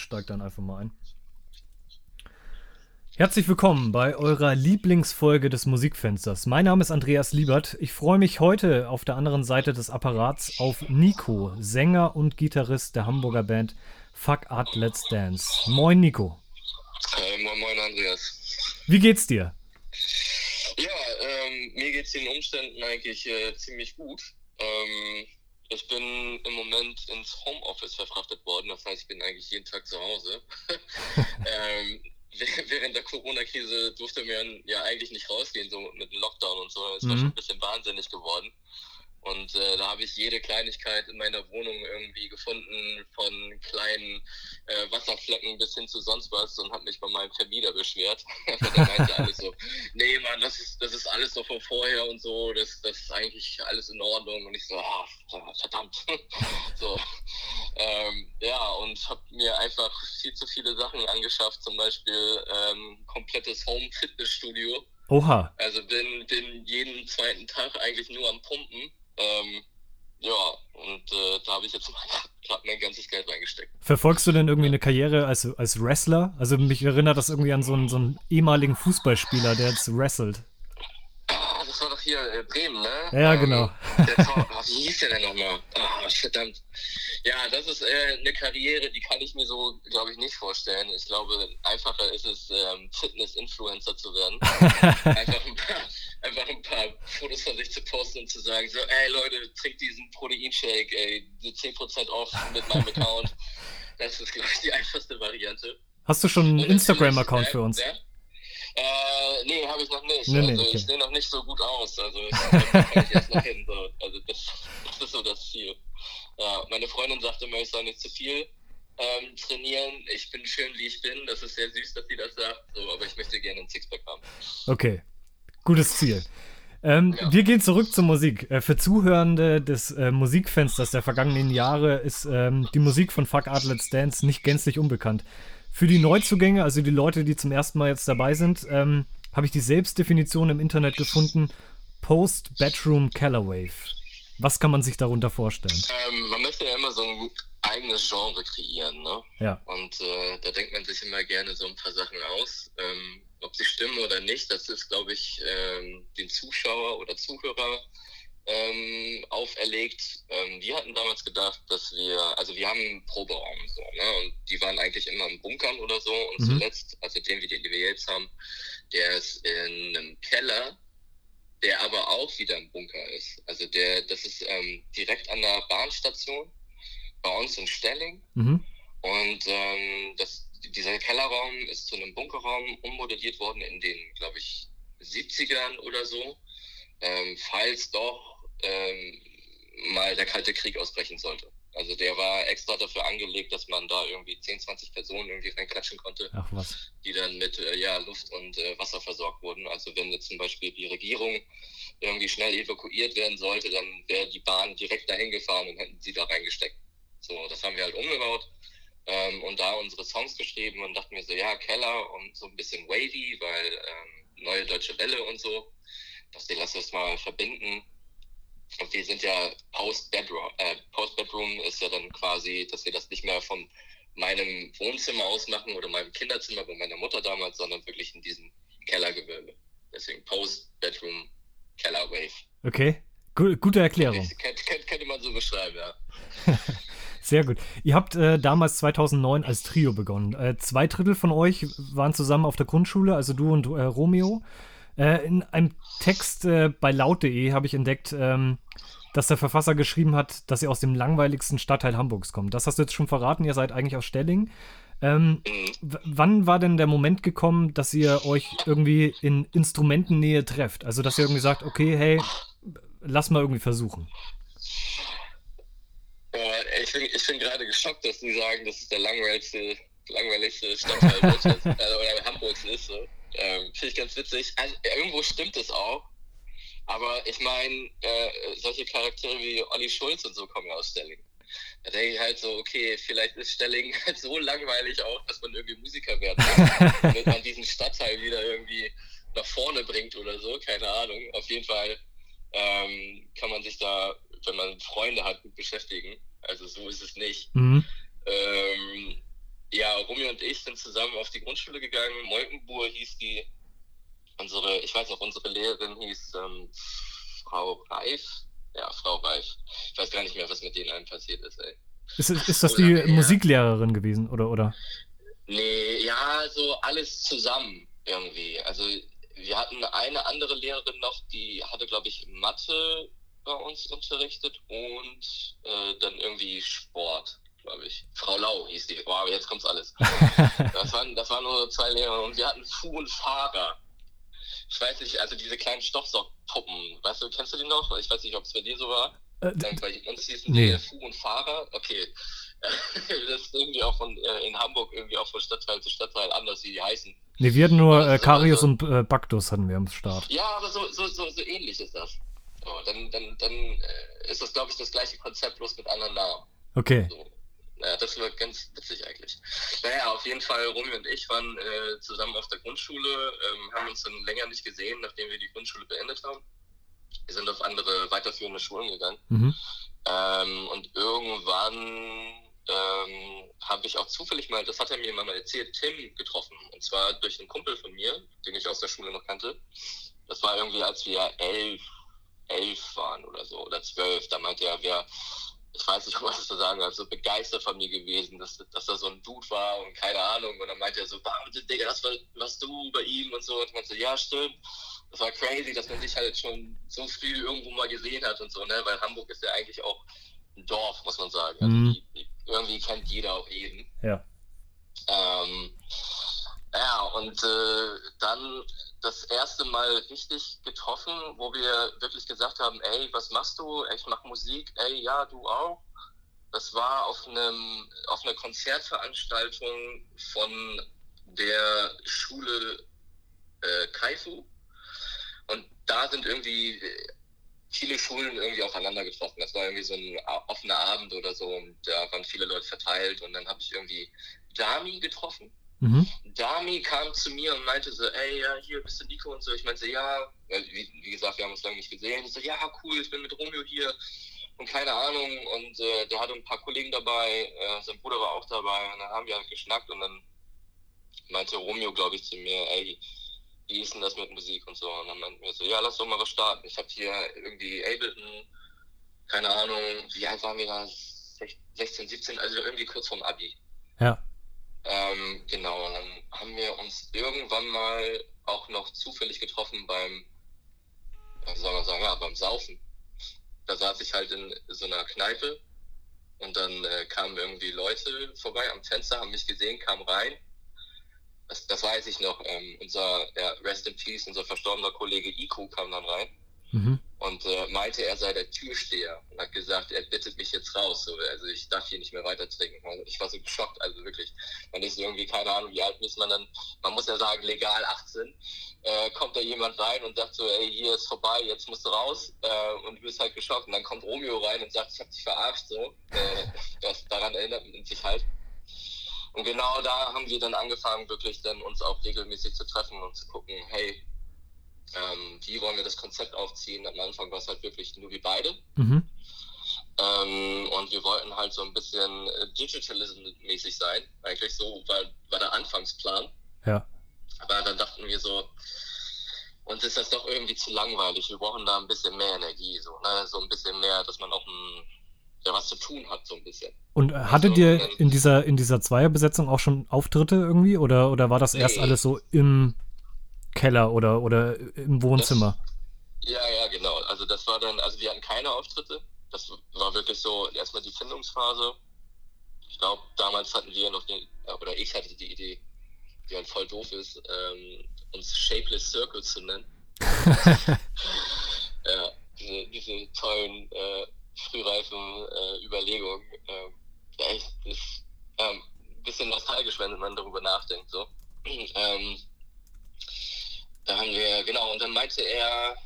Steigt dann einfach mal ein. Herzlich willkommen bei eurer Lieblingsfolge des Musikfensters. Mein Name ist Andreas Liebert. Ich freue mich heute auf der anderen Seite des Apparats auf Nico, Sänger und Gitarrist der Hamburger Band Fuck Art Let's Dance. Moin Nico. Äh, moin, moin Andreas. Wie geht's dir? Ja, ähm, mir geht's den Umständen eigentlich äh, ziemlich gut. Ähm, ich bin im Moment ins Homeoffice verfrachtet worden, das heißt, ich bin eigentlich jeden Tag zu Hause. ähm, während der Corona-Krise durfte man ja eigentlich nicht rausgehen, so mit dem Lockdown und so. Es war Mhm. schon ein bisschen wahnsinnig geworden. Und äh, da habe ich jede Kleinigkeit in meiner Wohnung irgendwie gefunden, von kleinen äh, Wasserflecken bis hin zu sonst was und habe mich bei meinem Vermieter beschwert. Der meinte alles so, nee Mann, das ist, das ist alles so von vorher und so, das, das ist eigentlich alles in Ordnung. Und ich so, ah, verdammt. so, ähm, ja, und habe mir einfach viel zu viele Sachen angeschafft, zum Beispiel ähm, komplettes Home-Fitnessstudio. Oha. Also bin, bin jeden zweiten Tag eigentlich nur am Pumpen. Ähm, ja, und äh, da habe ich jetzt gerade mein ganzes Geld reingesteckt. Verfolgst du denn irgendwie eine Karriere als, als Wrestler? Also mich erinnert das irgendwie an so einen, so einen ehemaligen Fußballspieler, der jetzt wrestelt. Das war doch hier äh, Bremen, ne? Ja, genau. Der Tor, ah, wie hieß der denn nochmal? Ah, verdammt. Ja, das ist äh, eine Karriere, die kann ich mir so, glaube ich, nicht vorstellen. Ich glaube, einfacher ist es, ähm, Fitness-Influencer zu werden. einfach, ein paar, einfach ein paar Fotos von sich zu posten und zu sagen, so, ey Leute, trinkt diesen Proteinshake, ey, die 10% off mit meinem Account. Das ist, glaube ich, die einfachste Variante. Hast du schon einen Instagram-Account für uns? Ja? Äh, nee, habe ich noch nicht. Nee, nee, also okay. ich sehe noch nicht so gut aus. Also ich, ich erst noch hin. So. Also das, das ist so das Ziel. Ja, meine Freundin sagte immer, ich soll nicht zu viel ähm, trainieren. Ich bin schön, wie ich bin. Das ist sehr süß, dass sie das sagt. So, aber ich möchte gerne ein Sixpack haben. Okay, gutes Ziel. Ähm, Ja. Wir gehen zurück zur Musik. Äh, für Zuhörende des äh, Musikfensters der vergangenen Jahre ist ähm, die Musik von Fuck Art Let's Dance nicht gänzlich unbekannt. Für die Neuzugänge, also die Leute, die zum ersten Mal jetzt dabei sind, ähm, habe ich die Selbstdefinition im Internet gefunden: Post-Bedroom Kellerwave. Was kann man sich darunter vorstellen? Ähm, man möchte ja immer so ein eigenes Genre kreieren. Ne? Ja, Und äh, da denkt man sich immer gerne so ein paar Sachen aus. Ähm, ob sie stimmen oder nicht, das ist, glaube ich, ähm, den Zuschauer oder Zuhörer ähm, auferlegt. Ähm, wir hatten damals gedacht, dass wir, also wir haben einen Proberaum so, ne? Und die waren eigentlich immer in Bunkern oder so. Und Mhm. zuletzt, also den, den wir jetzt haben, der ist in einem Keller, der aber auch wieder ein Bunker ist. Also der, das ist ähm, direkt an der Bahnstation bei uns in Stelling. mhm. Und ähm, das, dieser Kellerraum ist zu einem Bunkerraum ummodelliert worden in den, glaube ich, 70ern oder so. Ähm, falls doch ähm, mal der Kalte Krieg ausbrechen sollte. Also der war extra dafür angelegt, dass man da irgendwie 10, 20 Personen irgendwie reinklatschen konnte, die dann mit äh, ja, Luft und äh, Wasser versorgt wurden. Also wenn jetzt zum Beispiel die Regierung irgendwie schnell evakuiert werden sollte, dann wäre die Bahn direkt dahin gefahren und hätten sie da reingesteckt. So, das haben wir halt umgebaut ähm, und da unsere Songs geschrieben und dachten mir so, ja, Keller und so ein bisschen wavy, weil ähm, neue deutsche Welle und so. Dass die lass das mal verbinden. Und wir sind ja Post-Bedroom. Äh, Post-Bedroom ist ja dann quasi, dass wir das nicht mehr von meinem Wohnzimmer aus machen oder meinem Kinderzimmer bei meiner Mutter damals, sondern wirklich in diesem Kellergewölbe. Deswegen Post-Bedroom Keller Wave. Okay, Gu gute Erklärung. Könnte, könnte, könnte man so beschreiben, ja. Sehr gut. Ihr habt äh, damals 2009 als Trio begonnen. Äh, zwei Drittel von euch waren zusammen auf der Grundschule, also du und äh, Romeo. Äh, in einem Text äh, bei laut.de habe ich entdeckt, ähm, dass der Verfasser geschrieben hat, dass ihr aus dem langweiligsten Stadtteil Hamburgs kommt. Das hast du jetzt schon verraten, ihr seid eigentlich aus Stelling. Ähm, wann war denn der Moment gekommen, dass ihr euch irgendwie in Instrumentennähe trefft? Also, dass ihr irgendwie sagt, okay, hey, lass mal irgendwie versuchen. Äh, ich bin, bin gerade geschockt, dass Sie sagen, das ist der langweiligste, langweiligste Stadtteil Deutschlands äh, oder Hamburgs ist. So. Ähm, Finde ich ganz witzig. Also, irgendwo stimmt es auch. Aber ich meine, äh, solche Charaktere wie Olli Schulz und so kommen ja aus Stelling. Da denke ich halt so, okay, vielleicht ist Stelling halt so langweilig auch, dass man irgendwie Musiker werden muss, damit man diesen Stadtteil wieder irgendwie nach vorne bringt oder so, keine Ahnung. Auf jeden Fall ähm, kann man sich da wenn man Freunde hat, gut beschäftigen. Also so ist es nicht. Mhm. Ähm, ja, Rumi und ich sind zusammen auf die Grundschule gegangen. Molkenbuhr hieß die. Unsere, ich weiß noch, unsere Lehrerin hieß ähm, Frau Reif. Ja, Frau Reif. Ich weiß gar nicht mehr, was mit denen allen passiert ist, ey. Ist, ist das die Musiklehrerin gewesen, oder, oder? Nee, ja, so alles zusammen irgendwie. Also wir hatten eine andere Lehrerin noch, die hatte, glaube ich, Mathe bei uns unterrichtet und äh, dann irgendwie Sport. Frau Lau hieß die. Wow, jetzt kommt's alles. das, waren, das waren nur zwei Lehrer und wir hatten Fu und Fahrer. Ich weiß nicht, also diese kleinen Stoffsockpuppen, weißt du, kennst du die noch? Ich weiß nicht, ob es bei dir so war. Äh, bei uns hießen nee. die Fu und Fahrer. Okay. das ist irgendwie auch von äh, in Hamburg irgendwie auch von Stadtteil zu Stadtteil anders, wie die heißen. Ne, wir hatten nur äh, Karius und äh, Baktus hatten wir am Start. Ja, aber so, so, so, so ähnlich ist das. So, dann dann, dann äh, ist das, glaube ich, das gleiche Konzept, bloß mit anderen Namen. Okay. So. Ja, das war ganz witzig eigentlich. Naja, auf jeden Fall, Romy und ich waren äh, zusammen auf der Grundschule, ähm, haben uns dann länger nicht gesehen, nachdem wir die Grundschule beendet haben. Wir sind auf andere weiterführende Schulen gegangen. Mhm. Ähm, und irgendwann ähm, habe ich auch zufällig mal, das hat er mir mal erzählt, Tim getroffen. Und zwar durch einen Kumpel von mir, den ich aus der Schule noch kannte. Das war irgendwie, als wir elf, elf waren oder so, oder zwölf. Da meinte er, wer, ich weiß nicht, was zu sagen, also begeistert von mir gewesen, dass, dass er so ein Dude war und keine Ahnung. Und dann meinte er so, Digga, das war, warst du bei ihm und so. Und ich meinte, ja, stimmt. Das war crazy, dass man sich halt schon so früh irgendwo mal gesehen hat und so, ne? Weil Hamburg ist ja eigentlich auch ein Dorf, muss man sagen. Also mhm. die, die, irgendwie kennt jeder auch jeden. Ja. Ähm, ja, und äh, dann das erste Mal richtig getroffen, wo wir wirklich gesagt haben, ey, was machst du? Ich mach Musik, ey, ja, du auch. Das war auf einem auf einer Konzertveranstaltung von der Schule äh, Kaifu. Und da sind irgendwie viele Schulen irgendwie aufeinander getroffen. Das war irgendwie so ein offener Abend oder so und da waren viele Leute verteilt und dann habe ich irgendwie Dami getroffen. Mhm. Dami kam zu mir und meinte so, ey, ja, hier bist du Nico und so. Ich meinte, ja, wie, wie, gesagt, wir haben uns lange nicht gesehen. Ich so, ja, cool, ich bin mit Romeo hier und keine Ahnung. Und äh, der hatte ein paar Kollegen dabei, äh, sein Bruder war auch dabei und dann haben wir halt geschnackt und dann meinte Romeo, glaube ich, zu mir, ey, wie ist denn das mit Musik und so? Und dann meinten wir so, ja, lass doch mal was starten. Ich habe hier irgendwie Ableton, keine Ahnung, wie alt waren wir da? 16, 17, also irgendwie kurz vorm Abi. Ja. Ähm, genau, und dann haben wir uns irgendwann mal auch noch zufällig getroffen beim, wie soll man sagen, ja, beim Saufen. Da saß ich halt in so einer Kneipe und dann äh, kamen irgendwie Leute vorbei am Fenster, haben mich gesehen, kamen rein das, das weiß ich noch, ähm, unser ja, Rest in Peace, unser verstorbener Kollege Iku kam dann rein mhm. und äh, meinte, er sei der Türsteher und hat gesagt, er bittet mich jetzt raus. So, also ich darf hier nicht mehr weiter trinken. Also ich war so geschockt, also wirklich. Man ist irgendwie, keine Ahnung, wie alt ist man dann, man muss ja sagen, legal 18. Äh, kommt da jemand rein und sagt so, ey, hier ist vorbei, jetzt musst du raus äh, und du bist halt geschockt. Und dann kommt Romeo rein und sagt, ich hab dich verarscht, so. Äh, das, daran erinnert man sich halt. Und genau da haben wir dann angefangen, wirklich dann uns auch regelmäßig zu treffen und zu gucken, hey, ähm, wie wollen wir das Konzept aufziehen? Am Anfang war es halt wirklich nur wir beide. Mhm. Ähm, und wir wollten halt so ein bisschen äh, Digitalism-mäßig sein. Eigentlich so war, war der Anfangsplan. Ja. Aber dann dachten wir so, uns ist das doch irgendwie zu langweilig. Wir brauchen da ein bisschen mehr Energie, so, ne? so ein bisschen mehr, dass man auch ein der was zu tun hat, so ein bisschen. Und hattet also, ihr in dieser, in dieser Zweierbesetzung auch schon Auftritte irgendwie? Oder, oder war das nee. erst alles so im Keller oder, oder im Wohnzimmer? Das, ja, ja, genau. Also das war dann, also wir hatten keine Auftritte. Das war wirklich so erstmal die Findungsphase. Ich glaube, damals hatten wir noch die, oder ich hatte die Idee, die halt voll doof ist, ähm, uns Shapeless Circle zu nennen. ja, diese, diese tollen äh, frühreifen äh, Überlegung. Äh, ja, echt, ist ähm, ein bisschen nostalgisch, wenn man darüber nachdenkt. So. ähm, da haben wir, genau, und dann meinte er,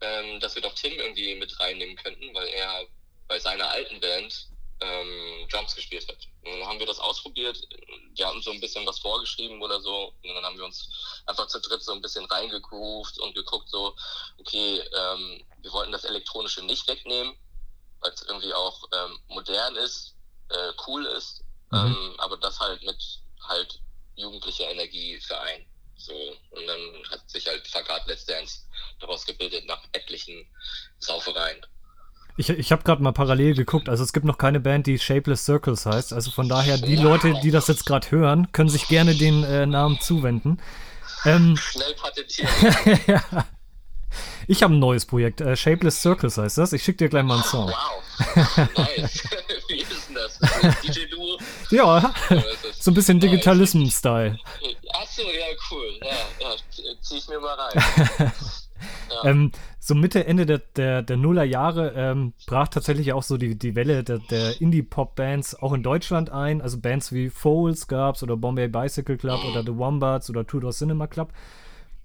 ähm, dass wir doch Tim irgendwie mit reinnehmen könnten, weil er bei seiner alten Band ähm, Drums gespielt hat. Und dann haben wir das ausprobiert. Wir hatten so ein bisschen was vorgeschrieben oder so. Und dann haben wir uns einfach zu dritt so ein bisschen reingegroovt und geguckt, so, okay, ähm, wir wollten das Elektronische nicht wegnehmen, weil es irgendwie auch ähm, modern ist, äh, cool ist, mhm. ähm, aber das halt mit halt jugendlicher Energie vereint. So, und dann hat sich halt Fakat Let's Dance daraus gebildet nach etlichen Saufereien. Ich, ich habe gerade mal parallel geguckt, also es gibt noch keine Band, die Shapeless Circles heißt. Also von daher, die. Leute, die das jetzt gerade hören, können sich gerne den äh, Namen zuwenden. Ähm, Schnell patentieren. ja. Ich habe ein neues Projekt, äh, Shapeless Circles heißt das. Ich schicke dir gleich mal einen Song. Wow, nice. Das? DJ-Duo? Ja, so ein bisschen Digitalism-Style. Achso, ja, cool. Ja, ja, zieh ich mir mal rein. Ja. Ähm, so Mitte, Ende der, der, der Nullerjahre ähm, brach tatsächlich auch so die, die Welle der, der Indie-Pop-Bands auch in Deutschland ein. Also Bands wie Foles gab's oder Bombay Bicycle Club oder The Wombats oder Tudor Cinema Club.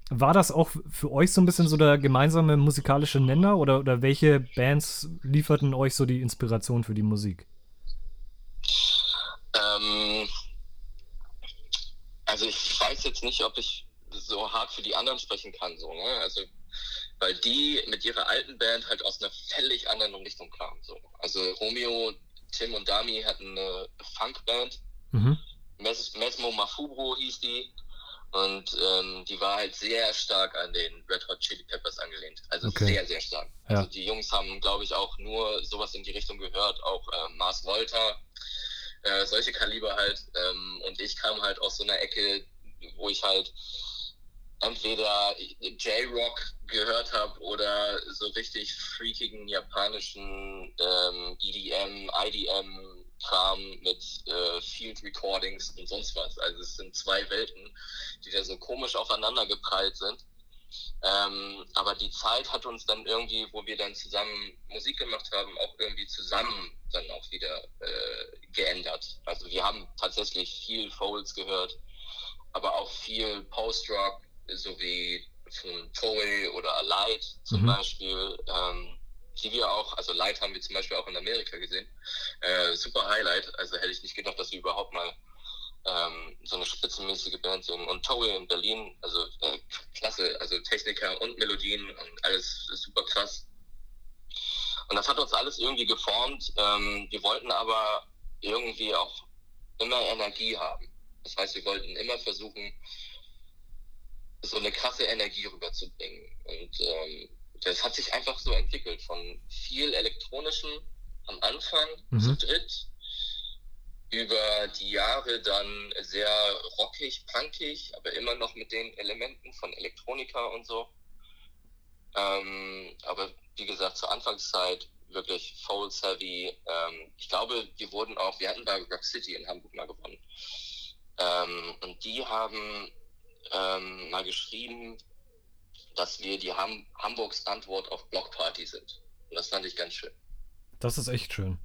War das auch für euch so ein bisschen so der gemeinsame musikalische Nenner oder, oder welche Bands lieferten euch so die Inspiration für die Musik? Ähm, also ich weiß jetzt nicht, ob ich so hart für die anderen sprechen kann, so, ne? Also weil die mit ihrer alten Band halt aus einer völlig anderen Richtung kamen. So. Also Romeo, Tim und Dami hatten eine Funkband. Mhm. Mes Mesmo Mafubro hieß die. Und ähm, die war halt sehr stark an den Red Hot Chili Peppers angelehnt. Also okay. sehr, sehr stark. Ja. Also die Jungs haben, glaube ich, auch nur sowas in die Richtung gehört. Auch äh, Mars Volta, äh, solche Kaliber halt. Ähm, und ich kam halt aus so einer Ecke, wo ich halt entweder J-Rock gehört habe oder so richtig freakigen japanischen ähm, EDM, IDM Kram mit äh, Field Recordings und sonst was. Also es sind zwei Welten, die da so komisch aufeinander geprallt sind. Ähm, aber die Zeit hat uns dann irgendwie, wo wir dann zusammen Musik gemacht haben, auch irgendwie zusammen dann auch wieder äh, geändert. Also wir haben tatsächlich viel Folds gehört, aber auch viel Post-Rock, sowie von Toei oder Light zum mhm. Beispiel, ähm, die wir auch, also Light haben wir zum Beispiel auch in Amerika gesehen. Äh, super Highlight, also hätte ich nicht gedacht, dass wir überhaupt mal ähm, so eine spitzenmäßige Band sind. Und Toei in Berlin, also äh, klasse, also Techniker und Melodien und alles super krass. Und das hat uns alles irgendwie geformt. Ähm, wir wollten aber irgendwie auch immer Energie haben. Das heißt, wir wollten immer versuchen, so eine krasse Energie rüberzubringen. Und ähm, das hat sich einfach so entwickelt von viel elektronischem am Anfang mhm. zu dritt über die Jahre dann sehr rockig, punkig, aber immer noch mit den Elementen von Elektronika und so. Ähm, aber wie gesagt, zur Anfangszeit wirklich Folds Heavy. Ähm, ich glaube, wir wurden auch, wir hatten bei Rock City in Hamburg mal gewonnen. Ähm, und die haben ähm, mal geschrieben, dass wir die Ham Hamburgs Antwort auf Blockparty sind. Und das fand ich ganz schön. Das ist echt schön.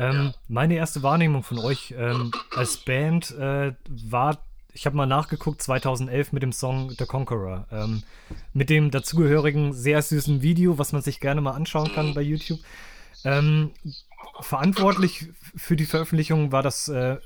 Ähm. Meine erste Wahrnehmung von euch ähm, als Band äh, war, ich habe mal nachgeguckt, 2011 mit dem Song The Conqueror. Ähm, mit dem dazugehörigen sehr süßen Video, was man sich gerne mal anschauen kann bei YouTube. Ähm, verantwortlich für die Veröffentlichung war das äh,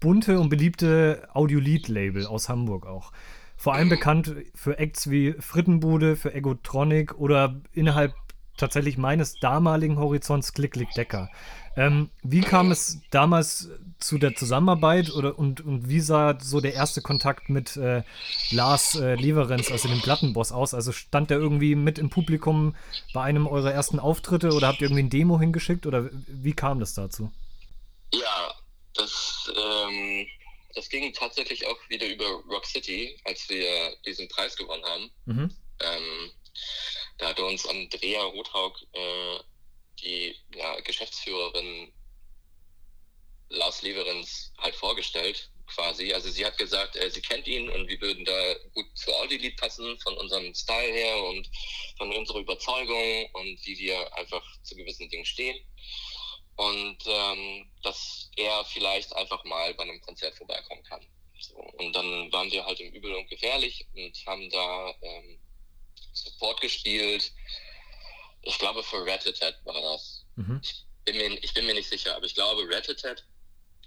bunte und beliebte Audiolied-Label aus Hamburg auch. Vor allem bekannt für Acts wie Frittenbude, für Egotronic oder innerhalb tatsächlich meines damaligen Horizonts Klick Klick Decker. Ähm, wie kam es damals zu der Zusammenarbeit oder und, und wie sah so der erste Kontakt mit äh, Lars äh, Leverenz, also dem Plattenboss, aus? Also stand der irgendwie mit im Publikum bei einem eurer ersten Auftritte oder habt ihr irgendwie ein Demo hingeschickt oder wie kam das dazu? Ja, das, ähm, das ging tatsächlich auch wieder über Rock City, als wir diesen Preis gewonnen haben. Mhm. Ähm, da hatte uns Andrea Rothaug, äh, die ja, Geschäftsführerin Lars Leverens, halt vorgestellt, quasi. Also sie hat gesagt, äh, sie kennt ihn und wir würden da gut zu Audi-Lied passen, von unserem Style her und von unserer Überzeugung und wie wir einfach zu gewissen Dingen stehen und ähm, dass er vielleicht einfach mal bei einem Konzert vorbeikommen kann. So, und dann waren wir halt im Übel und Gefährlich und haben da ähm, Support gespielt. Ich glaube, für Rat-A-Tat war das. Mhm. Ich, bin mir, ich bin mir nicht sicher, aber ich glaube, Rat-A-Tat.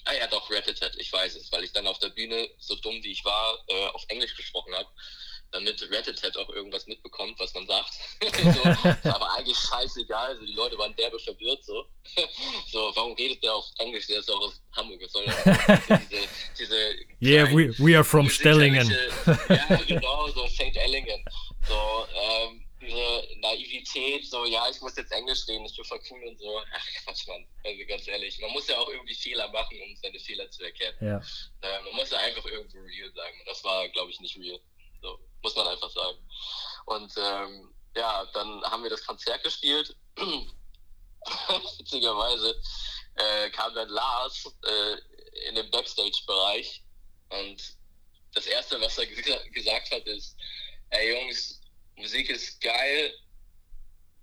Ah ja, doch, Rat-A-Tat, ich weiß es, weil ich dann auf der Bühne, so dumm wie ich war, äh, auf Englisch gesprochen habe damit Rat auch irgendwas mitbekommt, was man sagt. so, aber eigentlich scheißegal, also die Leute waren derbe verwirrt so. so, warum redet der auf Englisch? Der ist auch aus Hamburg. Was soll das? diese, diese yeah, we, we are from Stellingen. ja, genau, so St. Ellingen. So, ähm, diese Naivität, so, ja, ich muss jetzt Englisch reden, ich bin voll cool und so. Ach, Quatsch, Mann, also ganz ehrlich. Man muss ja auch irgendwie Fehler machen, um seine Fehler zu erkennen. Ja. Äh, man muss ja einfach irgendwo real sein. Und das war, glaube ich, nicht real. So, muss man einfach sagen. Und ähm, ja, dann haben wir das Konzert gespielt. Witzigerweise äh, kam dann Lars äh, in den Backstage-Bereich und das Erste, was er gesagt hat, ist, ey Jungs, Musik ist geil,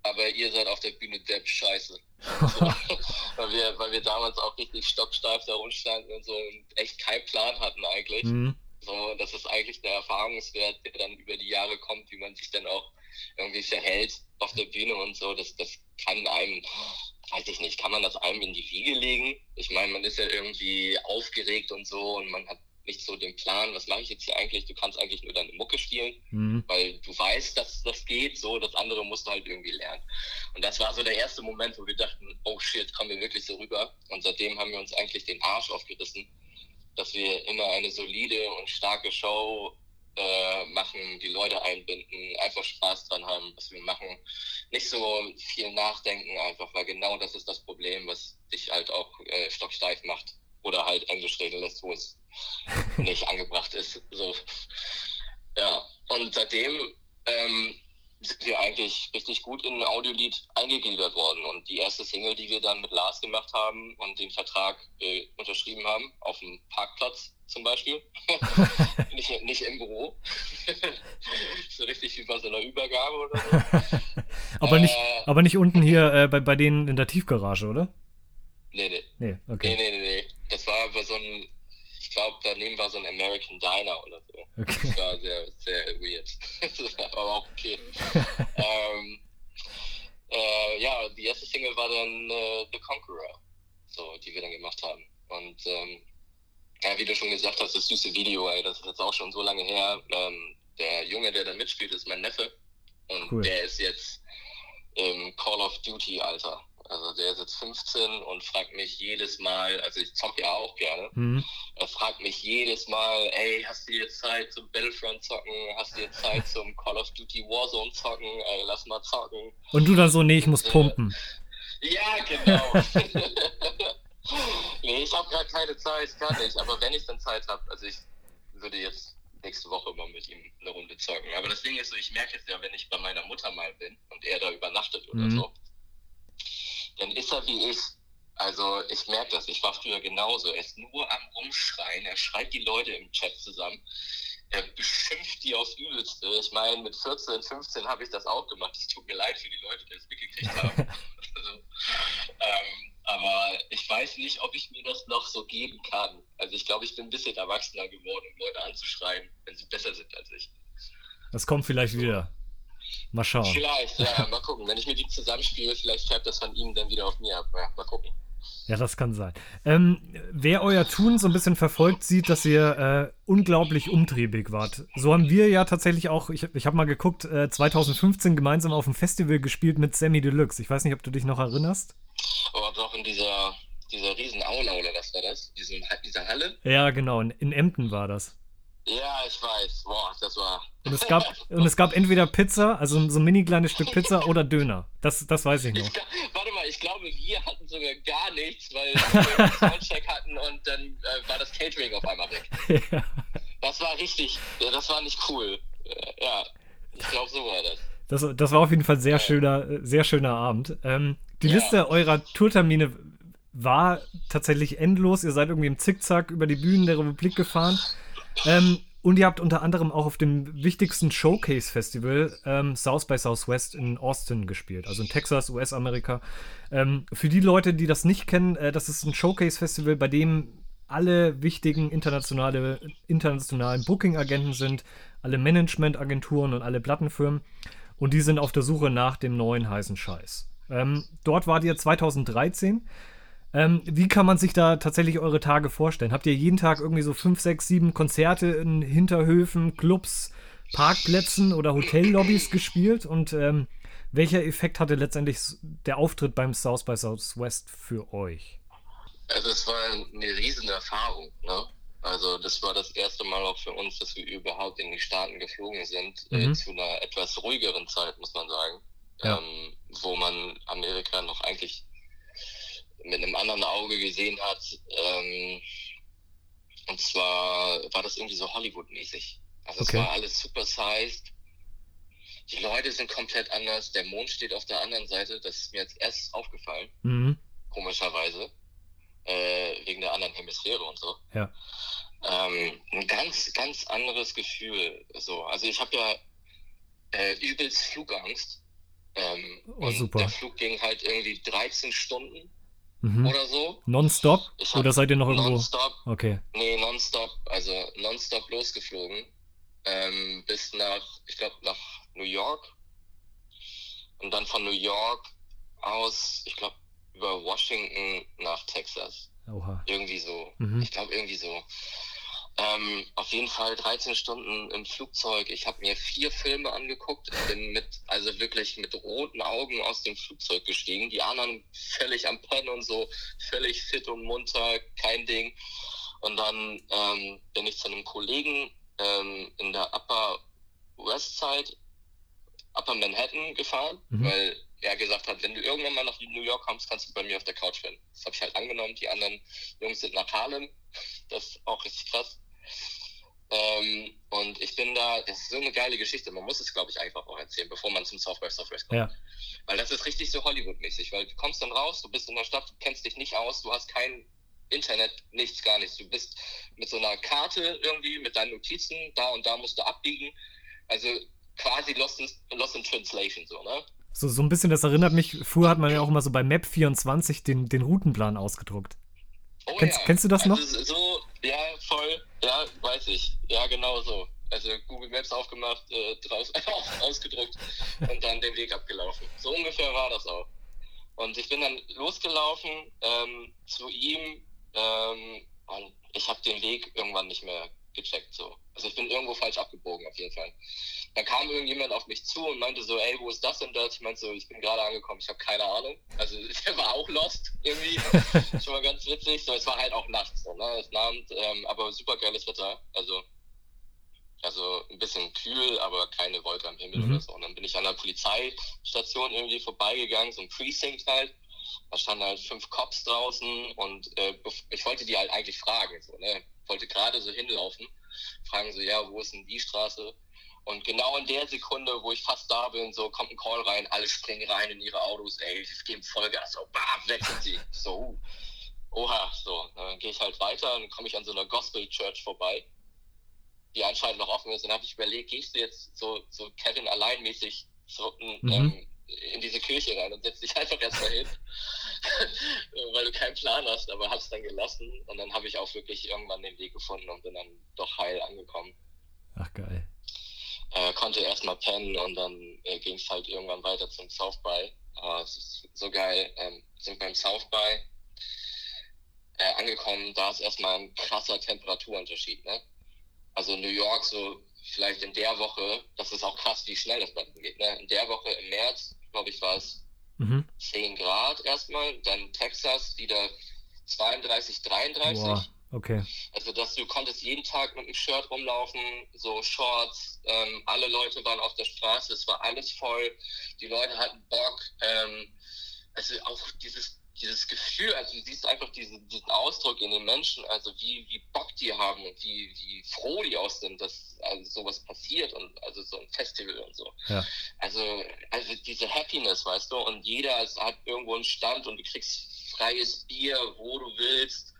aber ihr seid auf der Bühne Depp scheiße. weil, wir, weil wir damals auch richtig stocksteif da rumstanden und so und echt keinen Plan hatten eigentlich. Mhm. So, das ist eigentlich der Erfahrungswert, der dann über die Jahre kommt, wie man sich dann auch irgendwie verhält auf der Bühne und so. Das, das kann einem, weiß ich nicht, kann man das einem in die Wiege legen? Ich meine, man ist ja irgendwie aufgeregt und so und man hat nicht so den Plan, was mache ich jetzt hier eigentlich? Du kannst eigentlich nur deine Mucke spielen, mhm. weil du weißt, dass das geht, so, das andere musst du halt irgendwie lernen. Und das war so der erste Moment, wo wir dachten, oh shit, kommen wir wirklich so rüber? Und seitdem haben wir uns eigentlich den Arsch aufgerissen, dass wir immer eine solide und starke Show äh, machen, die Leute einbinden, einfach Spaß dran haben, was wir machen. Nicht so viel nachdenken einfach, weil genau das ist das Problem, was dich halt auch äh, stocksteif macht oder halt Englisch reden lässt, wo es nicht angebracht ist. So. Ja, und seitdem ähm, sind wir eigentlich richtig gut in ein Audiolied eingegliedert worden. Und die erste Single, die wir dann mit Lars gemacht haben und den Vertrag äh, unterschrieben haben, auf dem Parkplatz zum Beispiel, nicht, nicht im Büro, so richtig wie bei so einer Übergabe oder so. aber, äh, nicht, aber nicht unten hier äh, bei, bei denen in der Tiefgarage, oder? Nee, nee. Nee, okay. Nee, nee, nee, nee. Das war bei so einem ich glaube, daneben war so ein American Diner oder so. Okay. Das war sehr, sehr weird. Aber auch okay. ähm, äh, ja, die erste Single war dann äh, The Conqueror, so, die wir dann gemacht haben. Und ähm, ja, wie du schon gesagt hast, das süße Video, ey, das ist jetzt auch schon so lange her. Ähm, der Junge, der da mitspielt, ist mein Neffe. Und cool. der ist jetzt im Call of Duty Alter. Also der ist jetzt 15 und fragt mich jedes Mal, also ich zocke ja auch gerne, mhm. er fragt mich jedes Mal, ey, hast du jetzt Zeit zum Battlefront zocken? Hast du jetzt Zeit zum Call of Duty Warzone zocken? Ey, lass mal zocken. Und du dann so, nee, ich muss und, pumpen. Ja, genau. nee, ich habe gerade keine Zeit, gar nicht. Aber wenn ich dann Zeit habe, also ich würde jetzt nächste Woche mal mit ihm eine Runde zocken. Aber das Ding ist so, ich merke es ja, wenn ich bei meiner Mutter mal bin und er da übernachtet oder mhm. so, dann ist er wie ich. Also ich merke das, ich war früher genauso. Er ist nur am Rumschreien, er schreit die Leute im Chat zusammen, er beschimpft die aufs Übelste. Ich meine, mit 14, 15 habe ich das auch gemacht. Es tut mir leid für die Leute, die das mitgekriegt haben. also, ähm, aber ich weiß nicht, ob ich mir das noch so geben kann. Also ich glaube, ich bin ein bisschen erwachsener geworden, um Leute anzuschreien, wenn sie besser sind als ich. Das kommt vielleicht wieder. Mal schauen. Vielleicht, ja, mal gucken. Wenn ich mir die zusammenspiele, vielleicht färbt das von ihm dann wieder auf mir ab. Ja, mal gucken. Ja, das kann sein. Ähm, wer euer Tun so ein bisschen verfolgt, sieht, dass ihr äh, unglaublich umtriebig wart. So haben wir ja tatsächlich auch, ich, ich habe mal geguckt, äh, 2015 gemeinsam auf dem Festival gespielt mit Sammy Deluxe. Ich weiß nicht, ob du dich noch erinnerst. Oh, doch, in dieser, dieser riesen Aula oder was war das? Diesem, dieser Halle? Ja, genau, in, in Emden war das. Ja, ich weiß. Boah, das war. Und es gab, und es gab entweder Pizza, also so ein mini kleines Stück Pizza oder Döner. Das, das weiß ich noch. Ich, warte mal, ich glaube, wir hatten sogar gar nichts, weil wir Soundcheck hatten und dann äh, war das Catering auf einmal weg. Ja. Das war richtig, das war nicht cool. Äh, ja, ich glaube, so war das. Das, das war auf jeden Fall sehr ja. schöner, sehr schöner Abend. Ähm, die ja. Liste eurer Tourtermine war tatsächlich endlos. Ihr seid irgendwie im Zickzack über die Bühnen der Republik gefahren. Ähm, und ihr habt unter anderem auch auf dem wichtigsten Showcase-Festival ähm, South by Southwest in Austin gespielt, also in Texas, US-Amerika. Ähm, für die Leute, die das nicht kennen, äh, das ist ein Showcase-Festival, bei dem alle wichtigen internationale, internationalen Booking-Agenten sind, alle Management-Agenturen und alle Plattenfirmen. Und die sind auf der Suche nach dem neuen heißen Scheiß. Ähm, dort wart ihr 2013. Ähm, wie kann man sich da tatsächlich eure Tage vorstellen? Habt ihr jeden Tag irgendwie so fünf, sechs, sieben Konzerte in Hinterhöfen, Clubs, Parkplätzen oder Hotellobbys gespielt und ähm, welcher Effekt hatte letztendlich der Auftritt beim South by Southwest für euch? Also es war eine riesen Erfahrung. Ne? Also das war das erste Mal auch für uns, dass wir überhaupt in die Staaten geflogen sind, äh, mhm. äh, zu einer etwas ruhigeren Zeit, muss man sagen, ja. ähm, wo man Amerika noch eigentlich mit einem anderen Auge gesehen hat. Ähm, und zwar war das irgendwie so Hollywood-mäßig. Also okay. es war alles super sized. Die Leute sind komplett anders. Der Mond steht auf der anderen Seite. Das ist mir jetzt erst aufgefallen. Mhm. Komischerweise. Äh, wegen der anderen Hemisphäre und so. Ja. Ähm, ein ganz, ganz anderes Gefühl. So. Also ich habe ja äh, übelst Flugangst. Ähm, oh, und super. der Flug ging halt irgendwie 13 Stunden mhm. oder so. Nonstop? Oder seid ihr noch irgendwo? Nonstop. Okay. Nee, nonstop. Also nonstop losgeflogen. Ähm, bis nach, ich glaube, nach New York. Und dann von New York aus, ich glaube, über Washington nach Texas. Oha. Irgendwie so. Mhm. Ich glaube, irgendwie so. Ähm, auf jeden Fall 13 Stunden im Flugzeug. Ich habe mir vier Filme angeguckt, bin mit, also wirklich mit roten Augen aus dem Flugzeug gestiegen. Die anderen völlig am Pennen und so, völlig fit und munter, kein Ding. Und dann ähm, bin ich zu einem Kollegen ähm, in der Upper West Side, Upper Manhattan gefahren, mhm. weil er gesagt hat, wenn du irgendwann mal nach New York kommst, kannst du bei mir auf der Couch pennen. Das habe ich halt angenommen. Die anderen Jungs sind nach Harlem. Das ist auch richtig krass. Ähm, und ich bin da, das ist so eine geile Geschichte. Man muss es, glaube ich, einfach auch erzählen, bevor man zum by Southwest kommt. Ja. Weil das ist richtig so Hollywood-mäßig, weil du kommst dann raus, du bist in der Stadt, du kennst dich nicht aus, du hast kein Internet, nichts, gar nichts. Du bist mit so einer Karte irgendwie, mit deinen Notizen, da und da musst du abbiegen. Also quasi lost in, lost in translation, so, ne? So, so ein bisschen, das erinnert mich, früher hat man ja auch immer so bei Map24 den, den Routenplan ausgedruckt. Oh, kennst, ja. kennst du das also noch? So, 30. Ja, genau so. Also Google Maps aufgemacht, äh, draus, ausgedruckt und dann den Weg abgelaufen. So ungefähr war das auch. Und ich bin dann losgelaufen ähm, zu ihm ähm, und ich habe den Weg irgendwann nicht mehr gecheckt. So. Also ich bin irgendwo falsch abgebogen auf jeden Fall. Dann kam irgendjemand auf mich zu und meinte so, ey, wo ist das denn dort? Ich meinte so, ich bin gerade angekommen, ich habe keine Ahnung. Also der war auch lost irgendwie. Schon mal ganz witzig. So, es war halt auch nachts, so, ne? Es Abend, ähm, aber super geiles Wetter. Also also ein bisschen kühl, aber keine Wolke am Himmel mhm. oder so. Und dann bin ich an der Polizeistation irgendwie vorbeigegangen, so ein Precinct halt. Da standen halt fünf Cops draußen und äh, ich wollte die halt eigentlich fragen, so, ne? Wollte gerade so hinlaufen, fragen so, ja, wo ist denn die Straße? Und genau in der Sekunde, wo ich fast da bin, so kommt ein Call rein, alle springen rein in ihre Autos, ey, ich gebe Vollgas, so, bam, weg sind sie. So, oha, so, dann gehe ich halt weiter und komme ich an so einer Gospel Church vorbei, die anscheinend noch offen ist. Und dann habe ich überlegt, gehst du jetzt so, so Kevin alleinmäßig so, mhm. ähm, in diese Kirche rein und setzt dich einfach erstmal hin, weil du keinen Plan hast, aber hab's dann gelassen und dann habe ich auch wirklich irgendwann den Weg gefunden und bin dann doch heil angekommen. Ach geil. Äh, konnte erstmal pennen und dann äh, ging es halt irgendwann weiter zum South by. Äh, es ist so geil. Ähm, sind beim South by äh, angekommen, da ist erstmal ein krasser Temperaturunterschied. Ne? Also New York so vielleicht in der Woche, das ist auch krass, wie schnell das dann geht. Ne? In der Woche im März glaube ich, war es mhm. 10 Grad erstmal. Dann Texas wieder 32, 33. Boah, okay. Also, dass du konntest jeden Tag mit einem Shirt rumlaufen, so Shorts. Ähm, alle Leute waren auf der Straße, es war alles voll. Die Leute hatten Bock. Ähm, also auch dieses dieses Gefühl, also du siehst einfach diesen, diesen Ausdruck in den Menschen, also wie, wie Bock die haben und wie, wie froh die aus sind, dass also sowas passiert und also so ein Festival und so. Ja. Also, also diese Happiness, weißt du, und jeder hat irgendwo einen Stand und du kriegst freies Bier, wo du willst.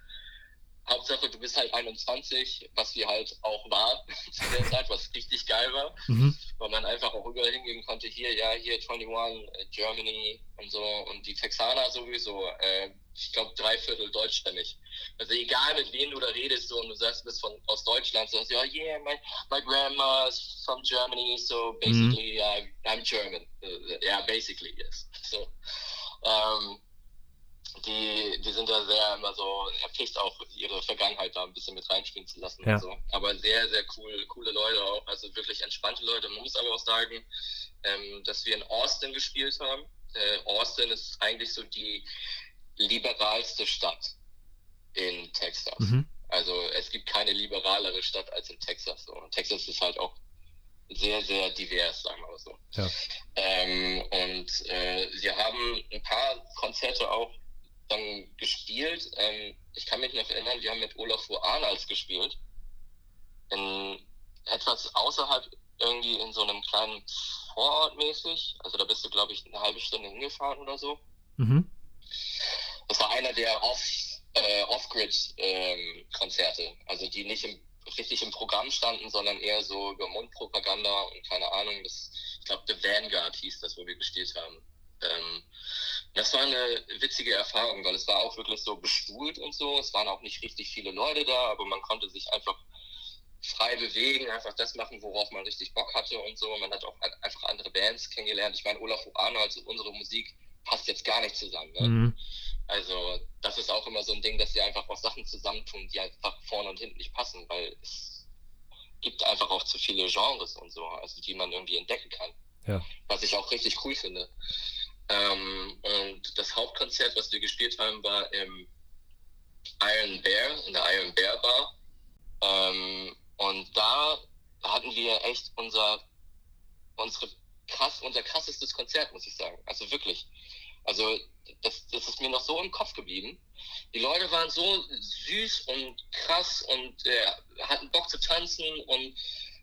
Hauptsache, du bist halt 21, was wir halt auch war zu der Zeit, was richtig geil war, mhm. weil man einfach auch überall hingehen konnte, hier, ja, hier 21, äh, Germany und so und die Texaner sowieso, äh, ich glaube drei Viertel deutschstämmig. Also egal mit wem du da redest so, und du sagst, du bist von, aus Deutschland, so sagst ja, yeah, my, my grandma is from Germany, so basically mhm. yeah, I'm German. Uh, yeah, basically, yes. So, ähm, die, die sind da sehr immer so erpicht, auch ihre Vergangenheit da ein bisschen mit reinspielen zu lassen Ja. und so. Aber sehr, sehr cool, coole Leute auch, also wirklich entspannte Leute. Man muss aber auch sagen, ähm, dass wir in Austin gespielt haben. Äh, Austin ist eigentlich so die liberalste Stadt in Texas. Mhm. Also es gibt keine liberalere Stadt als in Texas. So. Und Texas ist halt auch sehr, sehr divers, sagen wir mal so. Ja. Ähm, und äh, wir haben ein paar Konzerte auch dann gespielt. Ähm, ich kann mich noch erinnern, wir haben mit Olaf Arnals gespielt. In etwas außerhalb irgendwie in so einem kleinen Vorort mäßig. Also da bist du, glaube ich, eine halbe Stunde hingefahren oder so. Mhm. Das war einer der Off, äh, Off-Grid-Konzerte, also die nicht im, richtig im Programm standen, sondern eher so über Mundpropaganda und keine Ahnung. Das, ich glaube, The Vanguard hieß das, wo wir gespielt haben. Ähm, das war eine witzige Erfahrung, weil es war auch wirklich so bestuhlt und so. Es waren auch nicht richtig viele Leute da, aber man konnte sich einfach frei bewegen, einfach das machen, worauf man richtig Bock hatte und so. Man hat auch ein- einfach andere Bands kennengelernt. Ich meine, Olaf Arnold und unsere Musik passt jetzt gar nicht zusammen. Ne? Mhm. Also das ist auch immer so ein Ding, dass sie einfach auch Sachen zusammentun, die einfach vorne und hinten nicht passen, weil es gibt einfach auch zu viele Genres und so, also die man irgendwie entdecken kann. Ja. Was ich auch richtig cool finde. Ähm, und das Hauptkonzert, was wir gespielt haben, war im Iron Bear, in der Iron Bear Bar. Ähm, und da hatten wir echt unser, unsere krass, unser krassestes Konzert, muss ich sagen. Also wirklich. Also das, das ist mir noch so im Kopf geblieben. Die Leute waren so süß und krass und äh, hatten Bock zu tanzen und,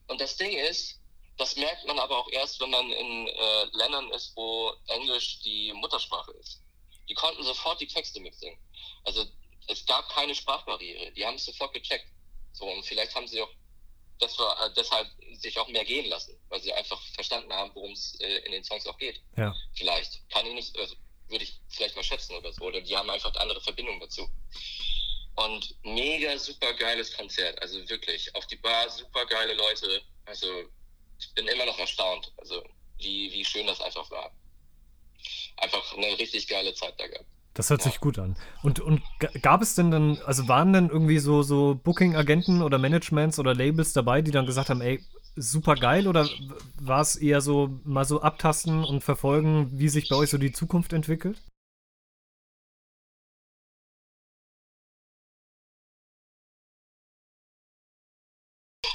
und das Ding ist, das merkt man aber auch erst, wenn man in äh, Ländern ist, wo Englisch die Muttersprache ist. Die konnten sofort die Texte mitsingen. Also es gab keine Sprachbarriere. Die haben es sofort gecheckt. So, und vielleicht haben sie auch das war, äh, deshalb sich auch mehr gehen lassen, weil sie einfach verstanden haben, worum es äh, in den Songs auch geht. Ja. Vielleicht. Kann ich nicht, also, würde ich vielleicht mal schätzen oder so. Oder die haben einfach andere Verbindung dazu. Und mega super geiles Konzert. Also wirklich. Auf die Bar super geile Leute. Also ich bin immer noch erstaunt. Also wie, wie schön das einfach war. Einfach eine richtig geile Zeit da gehabt. Das hört sich gut an. Und, und gab es denn dann, also waren denn irgendwie so, so Booking-Agenten oder Managements oder Labels dabei, die dann gesagt haben, ey, super geil oder war es eher so mal so abtasten und verfolgen, wie sich bei euch so die Zukunft entwickelt?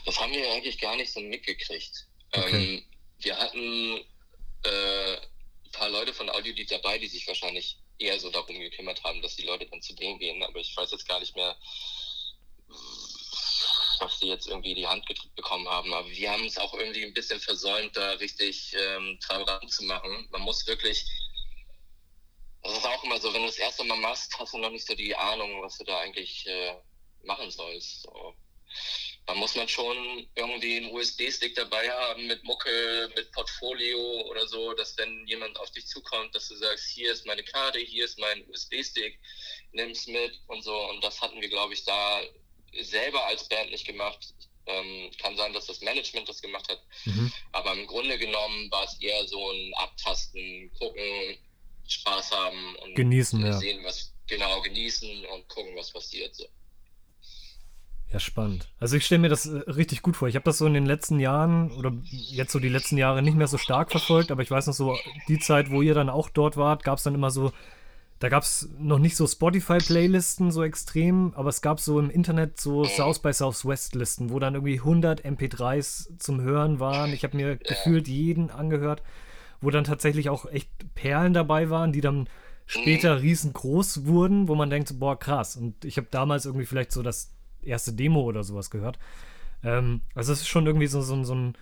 Das haben wir eigentlich gar nicht so mitgekriegt. Ähm, wir hatten äh, ein paar Leute von Audiolied dabei, die sich wahrscheinlich eher so darum gekümmert haben, dass die Leute dann zu denen gehen. Aber ich weiß jetzt gar nicht mehr, was die jetzt irgendwie die Hand gedrückt bekommen haben. Aber wir haben es auch irgendwie ein bisschen versäumt, da richtig ähm, transparent zu machen. Man muss wirklich, das ist auch immer so, wenn du das erste Mal machst, hast du noch nicht so die Ahnung, was du da eigentlich äh, machen sollst. So. Da muss man schon irgendwie einen USB-Stick dabei haben mit Mucke, mit Portfolio oder so, dass wenn jemand auf dich zukommt, dass du sagst, hier ist meine Karte, hier ist mein USB-Stick, nimm's mit und so. Und das hatten wir, glaube ich, da selber als Band nicht gemacht. Ähm, kann sein, dass das Management das gemacht hat. Mhm. Aber im Grunde genommen war es eher so ein Abtasten, gucken, Spaß haben und Genießen, äh, ja. sehen, was genau genießen und gucken, was passiert. So. Ja, spannend. Also ich stelle mir das äh, richtig gut vor. Ich habe das so in den letzten Jahren oder jetzt so die letzten Jahre nicht mehr so stark verfolgt, aber ich weiß noch so, die Zeit, wo ihr dann auch dort wart, gab es dann immer so, da gab es noch nicht so Spotify-Playlisten so extrem, aber es gab so im Internet so South by Southwest-Listen, wo dann irgendwie 100 MP3s zum Hören waren. Ich habe mir gefühlt jeden angehört, wo dann tatsächlich auch echt Perlen dabei waren, die dann später riesengroß wurden, wo man denkt, boah, krass. Und ich habe damals irgendwie vielleicht so das erste Demo oder sowas gehört. Ähm, also es ist schon irgendwie so, so, so, ein,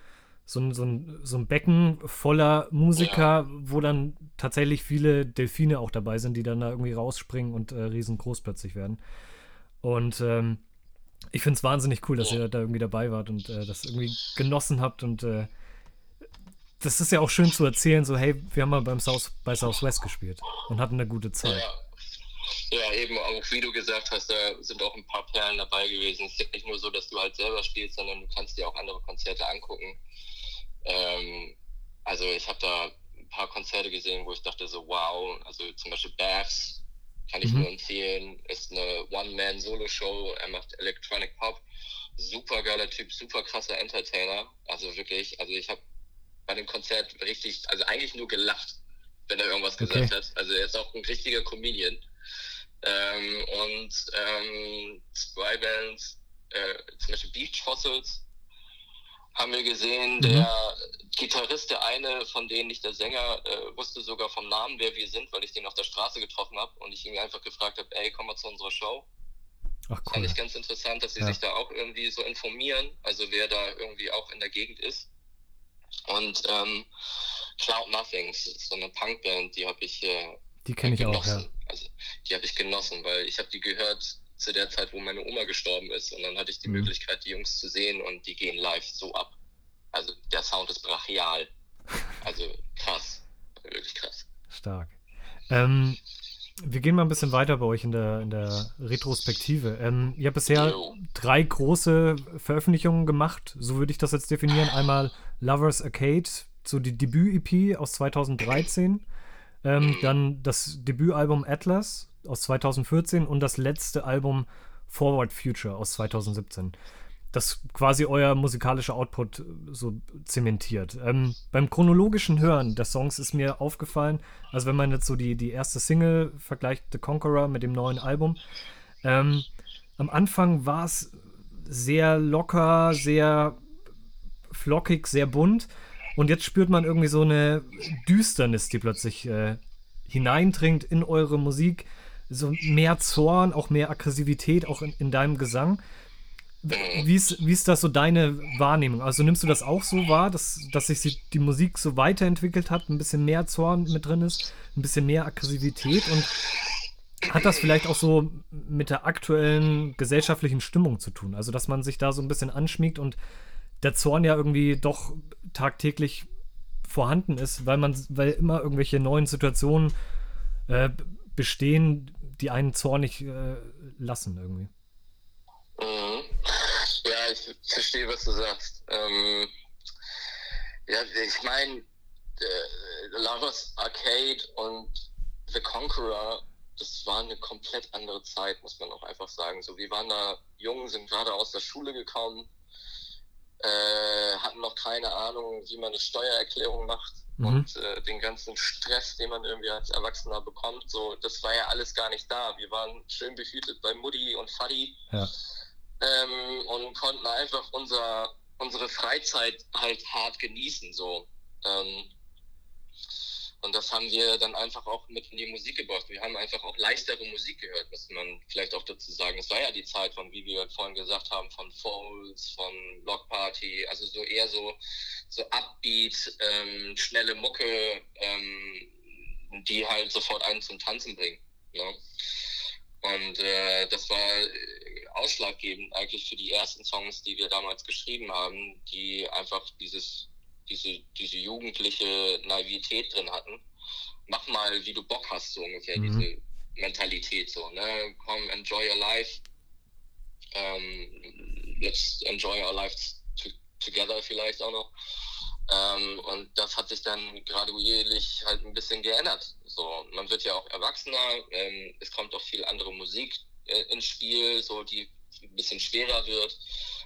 so, ein, so, ein, so ein Becken voller Musiker, wo dann tatsächlich viele Delfine auch dabei sind, die dann da irgendwie rausspringen und äh, riesengroß plötzlich werden. Und ähm, ich finde es wahnsinnig cool, dass ihr da irgendwie dabei wart und äh, das irgendwie genossen habt und äh, das ist ja auch schön zu erzählen, so hey, wir haben mal beim South, bei Southwest gespielt und hatten eine gute Zeit. Ja. Ja, eben auch wie du gesagt hast, da sind auch ein paar Perlen dabei gewesen. Es ist nicht nur so, dass du halt selber spielst, sondern du kannst dir auch andere Konzerte angucken. Ähm, also ich habe da ein paar Konzerte gesehen, wo ich dachte so, wow, also zum Beispiel Baths Kann ich mhm. nur empfehlen. Ist eine One-Man-Solo-Show. Er macht Electronic Pop. Super geiler Typ, super krasser Entertainer. Also wirklich, also ich habe bei dem Konzert richtig, also eigentlich nur gelacht, wenn er irgendwas gesagt okay. hat. Also er ist auch ein richtiger Comedian. Ähm, und ähm, zwei Bands, äh, zum Beispiel Beach Fossils, haben wir gesehen. Mhm. Der Gitarrist, der eine von denen, nicht der Sänger, äh, wusste sogar vom Namen, wer wir sind, weil ich den auf der Straße getroffen habe und ich ihn einfach gefragt habe, ey, komm mal zu unserer Show. Ach, cool. Fand ich ganz interessant, dass sie ja. sich da auch irgendwie so informieren, also wer da irgendwie auch in der Gegend ist. Und ähm, Cloud Nothings, so eine Punkband, die habe ich äh, Die kenne ich genossen. auch, ja. Also, die habe ich genossen, weil ich habe die gehört zu der Zeit, wo meine Oma gestorben ist. Und dann hatte ich die mhm. Möglichkeit, die Jungs zu sehen und die gehen live so ab. Also der Sound ist brachial. Also krass. Wirklich krass. Stark. Ähm, wir gehen mal ein bisschen weiter bei euch in der, in der Retrospektive. Ähm, ihr habt bisher Yo. drei große Veröffentlichungen gemacht, so würde ich das jetzt definieren. Einmal Lovers Arcade, so die Debüt-EP aus 2013. Ähm. Dann das Debütalbum Atlas aus 2014 und das letzte Album Forward Future aus 2017. Das quasi euer musikalischer Output äh, so zementiert. Ähm, beim chronologischen Hören der Songs ist mir aufgefallen, also wenn man jetzt so die, die erste Single vergleicht, The Conqueror mit dem neuen Album, ähm, am Anfang war es sehr locker, sehr flockig, sehr bunt. Und jetzt spürt man irgendwie so eine Düsternis, die plötzlich äh, hineindringt in eure Musik so mehr Zorn, auch mehr Aggressivität, auch in, in deinem Gesang. Wie ist, wie ist das so deine Wahrnehmung? Also nimmst du das auch so wahr, dass, dass sich die Musik so weiterentwickelt hat, ein bisschen mehr Zorn mit drin ist, ein bisschen mehr Aggressivität und hat das vielleicht auch so mit der aktuellen gesellschaftlichen Stimmung zu tun? Also dass man sich da so ein bisschen anschmiegt und der Zorn ja irgendwie doch tagtäglich vorhanden ist, weil man, weil immer irgendwelche neuen Situationen äh, bestehen, die einen zornig äh, lassen irgendwie. Mhm. Ja, ich verstehe, was du sagst. Ähm, ja, ich meine, äh, Lovers Arcade und The Conqueror, das war eine komplett andere Zeit, muss man auch einfach sagen. So, wir waren da jung, sind gerade aus der Schule gekommen, äh, hatten noch keine Ahnung, wie man eine Steuererklärung macht mhm. und äh, den ganzen Stress, den man irgendwie als Erwachsener bekommt, so, das war ja alles gar nicht da. Wir waren schön behütet bei Mutti und Fadi ja. ähm, und konnten einfach unser, unsere Freizeit halt hart genießen, so. Ähm, und das haben wir dann einfach auch mit in die Musik gebracht. Wir haben einfach auch leichtere Musik gehört, muss man vielleicht auch dazu sagen. Es war ja die Zeit von, wie wir vorhin gesagt haben, von Foles, von Block Party, also so eher so, so Upbeat, ähm, schnelle Mucke, ähm, die halt sofort einen zum Tanzen bringen. Ne? Und äh, das war ausschlaggebend eigentlich für die ersten Songs, die wir damals geschrieben haben, die einfach dieses diese, diese jugendliche Naivität drin hatten. Mach mal, wie du Bock hast, so ungefähr, mhm. diese Mentalität, so, ne? Komm, enjoy your life. Ähm, let's enjoy our lives together vielleicht auch noch. Ähm, und das hat sich dann graduierlich halt ein bisschen geändert. So, man wird ja auch erwachsener, ähm, es kommt auch viel andere Musik äh, ins Spiel, so die ein bisschen schwerer wird.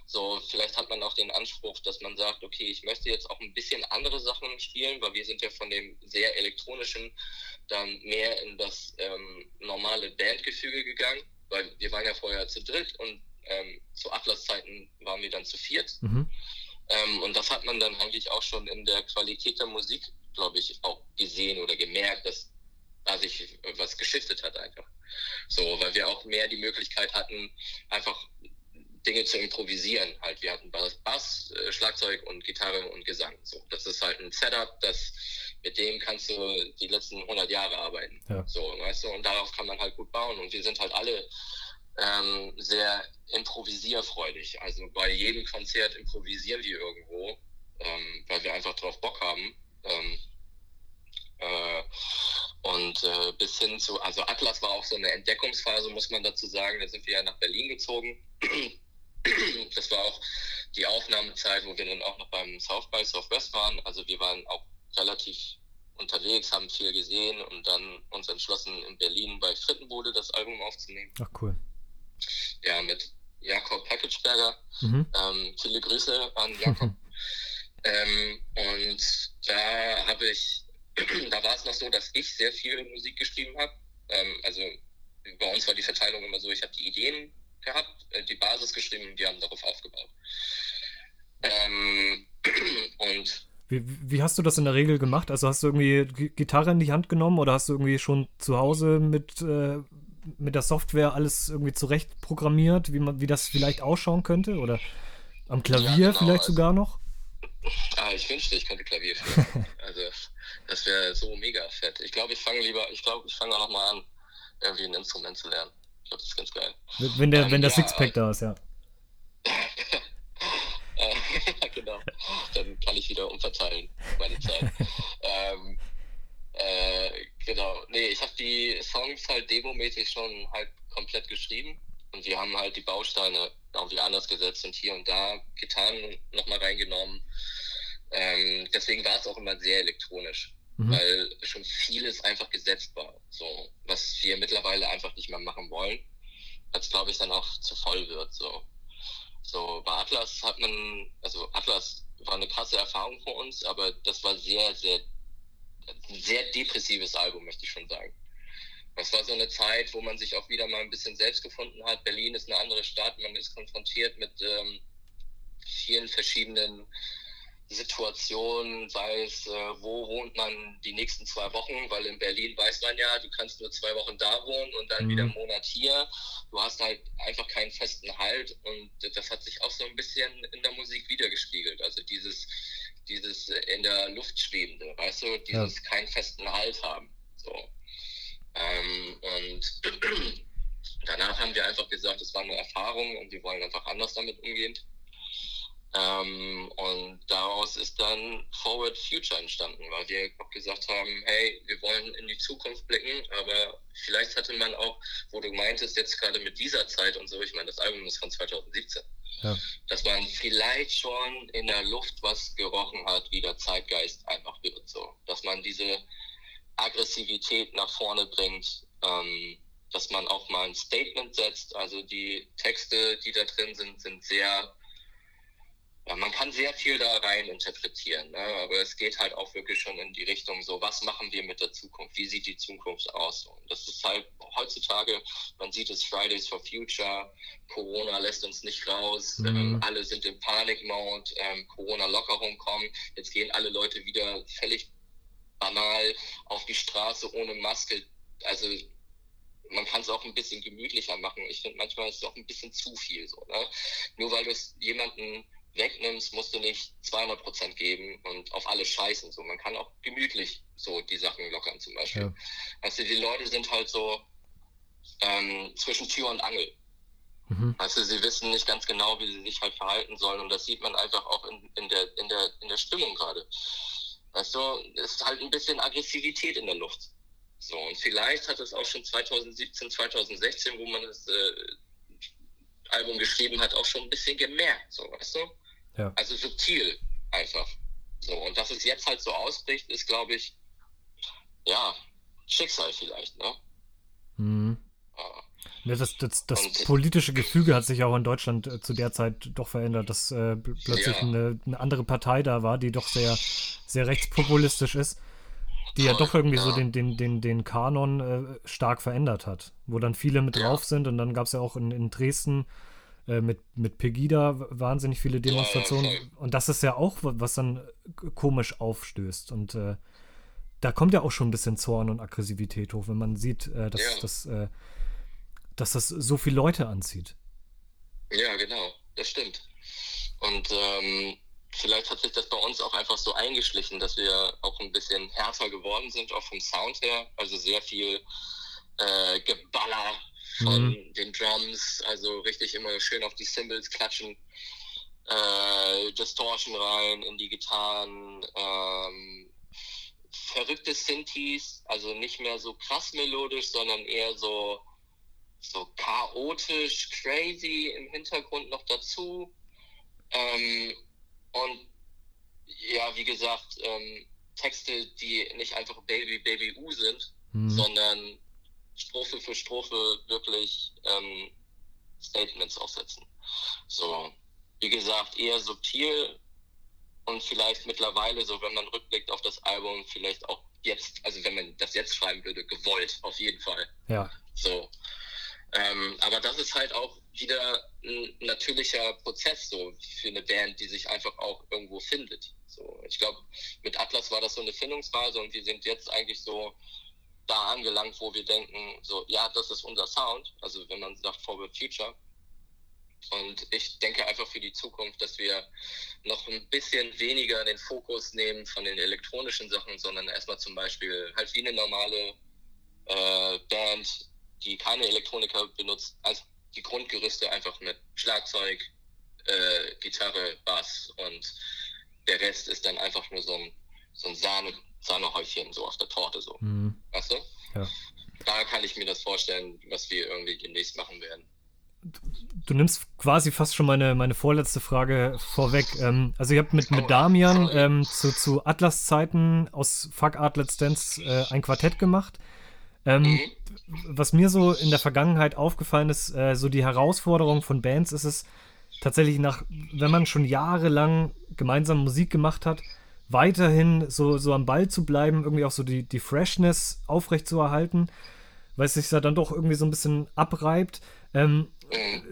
So, vielleicht hat man auch den Anspruch, dass man sagt, okay, ich möchte jetzt auch ein bisschen andere Sachen spielen, weil wir sind ja von dem sehr elektronischen dann mehr in das ähm, normale Bandgefüge gegangen, weil wir waren ja vorher zu dritt und ähm, zu Atlas-Zeiten waren wir dann zu viert. Mhm. Ähm, und das hat man dann eigentlich auch schon in der Qualität der Musik, glaube ich, auch gesehen oder gemerkt, dass da sich was geschiftet hat einfach. So, weil wir auch mehr die Möglichkeit hatten, einfach Dinge zu improvisieren. Halt, wir hatten Bass, Bass äh, Schlagzeug und Gitarre und Gesang. So, das ist halt ein Setup, das mit dem kannst du die letzten 100 Jahre arbeiten. Ja. So, weißt du, und darauf kann man halt gut bauen. Und wir sind halt alle ähm, sehr improvisierfreudig. Also bei jedem Konzert improvisieren wir irgendwo, ähm, weil wir einfach drauf Bock haben. Ähm, äh, und äh, bis hin zu, also Atlas war auch so eine Entdeckungsphase, muss man dazu sagen. Da sind wir ja nach Berlin gezogen. Das war auch die Aufnahmezeit, wo wir dann auch noch beim South by Southwest waren. Also wir waren auch relativ unterwegs, haben viel gesehen und dann uns entschlossen, in Berlin bei Frittenbude das Album aufzunehmen. Ach cool. Ja, mit Jakob Packageberger. Mhm. Ähm, viele Grüße an Jakob. ähm, und da habe ich, da war es noch so, dass ich sehr viel Musik geschrieben habe. Ähm, also bei uns war die Verteilung immer so, ich habe die Ideen gehabt, äh, die Basis geschrieben und wir haben darauf aufgebaut. Ähm, und wie, wie, hast du das in der Regel gemacht? Also hast du irgendwie Gitarre in die Hand genommen oder hast du irgendwie schon zu Hause mit, äh, mit der Software alles irgendwie zurecht programmiert, wie, man, wie das vielleicht ausschauen könnte? Oder am Klavier ja, genau, vielleicht also, sogar noch? Ah, ich wünschte, ich könnte Klavier spielen. also das wäre so mega fett. Ich glaube, ich fange lieber, ich glaube, ich fange auch noch mal an, irgendwie ein Instrument zu lernen. Ich glaube, das ist ganz geil. Wenn der, wenn der ja, Sixpack da ist, ja. genau. Dann kann ich wieder umverteilen, meine Zeit. ähm, äh, genau. Nee, ich habe die Songs halt demomäßig schon halt komplett geschrieben und wir haben halt die Bausteine irgendwie anders gesetzt und hier und da Gitarren nochmal reingenommen. Ähm, deswegen war es auch immer sehr elektronisch, mhm. weil schon vieles einfach gesetzt war. So, was wir mittlerweile einfach nicht mehr machen wollen, als glaube ich dann auch zu voll wird. So. So, bei Atlas hat man, also Atlas war eine krasse Erfahrung für uns, aber das war sehr, sehr, sehr depressives Album, möchte ich schon sagen. Es war so eine Zeit, wo man sich auch wieder mal ein bisschen selbst gefunden hat. Berlin ist eine andere Stadt, man ist konfrontiert mit ähm, vielen verschiedenen Situation, sei es, äh, wo wohnt man die nächsten zwei Wochen, weil in Berlin weiß man ja, du kannst nur zwei Wochen da wohnen und dann mhm. wieder einen Monat hier. Du hast halt einfach keinen festen Halt und das hat sich auch so ein bisschen in der Musik wiedergespiegelt. Also dieses, dieses in der Luft schwebende, weißt du, dieses ja. keinen festen Halt haben. So. Ähm, und danach haben wir einfach gesagt, es war eine Erfahrung und wir wollen einfach anders damit umgehen. Ähm, und daraus ist dann Forward Future entstanden, weil wir auch gesagt haben, hey, wir wollen in die Zukunft blicken, aber vielleicht hatte man auch, wo du meintest, jetzt gerade mit dieser Zeit und so, ich meine, das Album ist von 2017, ja. dass man vielleicht schon in der Luft was gerochen hat, wie der Zeitgeist einfach wird, so. Dass man diese Aggressivität nach vorne bringt, ähm, dass man auch mal ein Statement setzt, also die Texte, die da drin sind, sind sehr ja, man kann sehr viel da rein interpretieren, ne? aber es geht halt auch wirklich schon in die Richtung so, was machen wir mit der Zukunft? Wie sieht die Zukunft aus? Und das ist halt heutzutage, man sieht es Fridays for Future, Corona lässt uns nicht raus, mhm. ähm, alle sind im Panikmode, ähm, Corona-Lockerung kommen, jetzt gehen alle Leute wieder völlig banal auf die Straße ohne Maske. Also man kann es auch ein bisschen gemütlicher machen. Ich finde, manchmal ist es auch ein bisschen zu viel so. Ne? Nur weil du es jemanden wegnimmst, musst du nicht 200 Prozent geben und auf alle scheißen. So, man kann auch gemütlich so die Sachen lockern zum Beispiel. Ja. Also die Leute sind halt so ähm, zwischen Tür und Angel. Mhm. Also sie wissen nicht ganz genau, wie sie sich halt verhalten sollen und das sieht man einfach auch in, in der in der in der Stimmung gerade. Weißt du, es ist halt ein bisschen Aggressivität in der Luft. So und vielleicht hat es auch schon 2017, 2016, wo man das äh, Album geschrieben hat, auch schon ein bisschen gemerkt, so weißt du. Ja. Also subtil einfach. So, und dass es jetzt halt so ausbricht, ist, glaube ich, ja, Schicksal vielleicht, ne? Mhm. Ja, das, das, das politische Gefüge hat sich auch in Deutschland äh, zu der Zeit doch verändert, dass äh, plötzlich ja. eine, eine, andere Partei da war, die doch sehr, sehr rechtspopulistisch ist, die Voll, ja doch irgendwie ja. so den, den, den, den Kanon äh, stark verändert hat, wo dann viele mit drauf sind und dann gab es ja auch in, in Dresden mit, mit Pegida wahnsinnig viele Demonstrationen. Und das ist ja auch, was dann komisch aufstößt. Und äh, da kommt ja auch schon ein bisschen Zorn und Aggressivität hoch, wenn man sieht, äh, dass, ja. dass, äh, dass das so viele Leute anzieht. Ja, genau, das stimmt. Und ähm, vielleicht hat sich das bei uns auch einfach so eingeschlichen, dass wir auch ein bisschen härter geworden sind, auch vom Sound her. Also sehr viel äh, Geballer von mhm. den Drums, also richtig immer schön auf die Cymbals klatschen, äh, Distortion rein in die Gitarren, ähm, verrückte Synthes, also nicht mehr so krass melodisch, sondern eher so, so chaotisch, crazy im Hintergrund noch dazu. Ähm, und ja, wie gesagt, ähm, Texte, die nicht einfach Baby, Baby U sind, mhm. sondern Strophe für Strophe wirklich ähm, Statements aufsetzen. So, wie gesagt, eher subtil und vielleicht mittlerweile, so wenn man rückblickt auf das Album, vielleicht auch jetzt, also wenn man das jetzt schreiben würde, gewollt, auf jeden Fall. Ja. So. Ähm, aber das ist halt auch wieder ein natürlicher Prozess so für eine Band, die sich einfach auch irgendwo findet. So, ich glaube, mit Atlas war das so eine Findungsphase und wir sind jetzt eigentlich so da angelangt, wo wir denken, so, ja, das ist unser Sound. Also wenn man sagt Forward Future. Und ich denke einfach für die Zukunft, dass wir noch ein bisschen weniger den Fokus nehmen von den elektronischen Sachen, sondern erstmal zum Beispiel halt wie eine normale äh, Band, die keine Elektroniker benutzt, als die Grundgerüste einfach mit Schlagzeug, äh, Gitarre, Bass und der Rest ist dann einfach nur so ein, so ein Sahne, Sahnehäufchen so auf der Torte so. Mhm. Weißt du? Ja. Da kann ich mir das vorstellen, was wir irgendwie demnächst machen werden. Du nimmst quasi fast schon meine, meine vorletzte Frage vorweg. Ähm, also ihr habt mit, mit Damian ähm, zu, zu Atlas-Zeiten aus Fuck Art Let's Dance äh, ein Quartett gemacht. Ähm, mhm. Was mir so in der Vergangenheit aufgefallen ist, äh, so die Herausforderung von Bands ist es tatsächlich nach, wenn man schon jahrelang gemeinsam Musik gemacht hat, weiterhin so, so am Ball zu bleiben, irgendwie auch so die, die Freshness aufrechtzuerhalten, weil es sich ja dann doch irgendwie so ein bisschen abreibt. Ähm,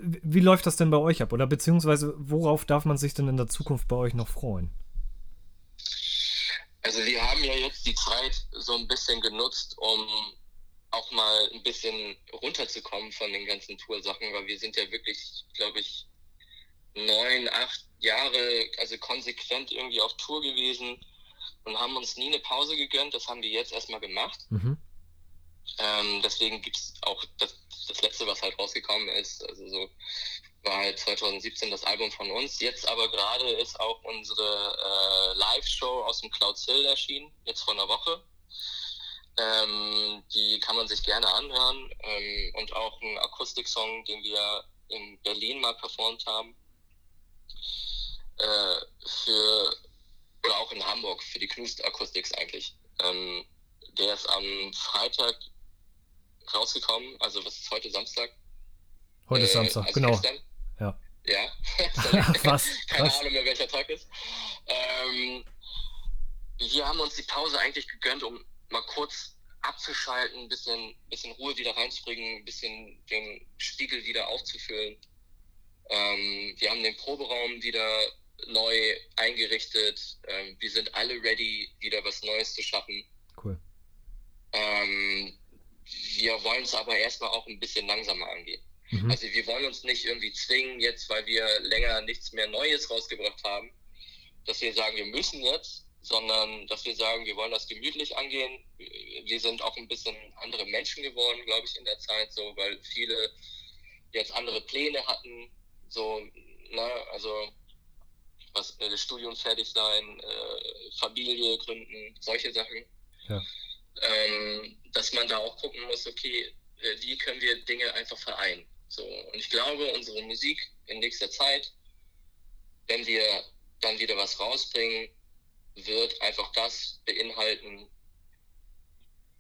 wie läuft das denn bei euch ab? Oder beziehungsweise worauf darf man sich denn in der Zukunft bei euch noch freuen? Also wir haben ja jetzt die Zeit so ein bisschen genutzt, um auch mal ein bisschen runterzukommen von den ganzen Toursachen, weil wir sind ja wirklich, glaube ich, neun, acht Jahre, also konsequent irgendwie auf Tour gewesen und haben uns nie eine Pause gegönnt. Das haben wir jetzt erstmal gemacht. Mhm. Ähm, deswegen gibt es auch das, das letzte, was halt rausgekommen ist. Also so war halt 2017 das Album von uns. Jetzt aber gerade ist auch unsere äh, Live-Show aus dem Cloud Hill erschienen, jetzt vor einer Woche. Ähm, die kann man sich gerne anhören. Ähm, und auch ein Akustik-Song, den wir in Berlin mal performt haben. Äh, für, oder auch in Hamburg, für die Knust Acoustics eigentlich. Ähm, der ist am Freitag rausgekommen, also was ist heute Samstag? Heute ist äh, Samstag, also genau. Gestern. Ja. Ja. was? Keine was? Ahnung mehr, welcher Tag ist. Ähm, wir haben uns die Pause eigentlich gegönnt, um mal kurz abzuschalten, ein bisschen, bisschen Ruhe wieder reinzubringen, ein bisschen den Spiegel wieder aufzufüllen. Ähm, wir haben den Proberaum wieder neu eingerichtet. Ähm, wir sind alle ready, wieder was Neues zu schaffen. Cool. Ähm, wir wollen es aber erstmal auch ein bisschen langsamer angehen. Mhm. Also wir wollen uns nicht irgendwie zwingen, jetzt weil wir länger nichts mehr Neues rausgebracht haben, dass wir sagen, wir müssen jetzt, sondern dass wir sagen, wir wollen das gemütlich angehen. Wir sind auch ein bisschen andere Menschen geworden, glaube ich, in der Zeit, so, weil viele jetzt andere Pläne hatten, so, ne, also was äh, Studium fertig sein, äh, Familie gründen, solche Sachen. Ja. Ähm, dass man da auch gucken muss, okay, äh, wie können wir Dinge einfach vereinen. So, und ich glaube, unsere Musik in nächster Zeit, wenn wir dann wieder was rausbringen, wird einfach das beinhalten,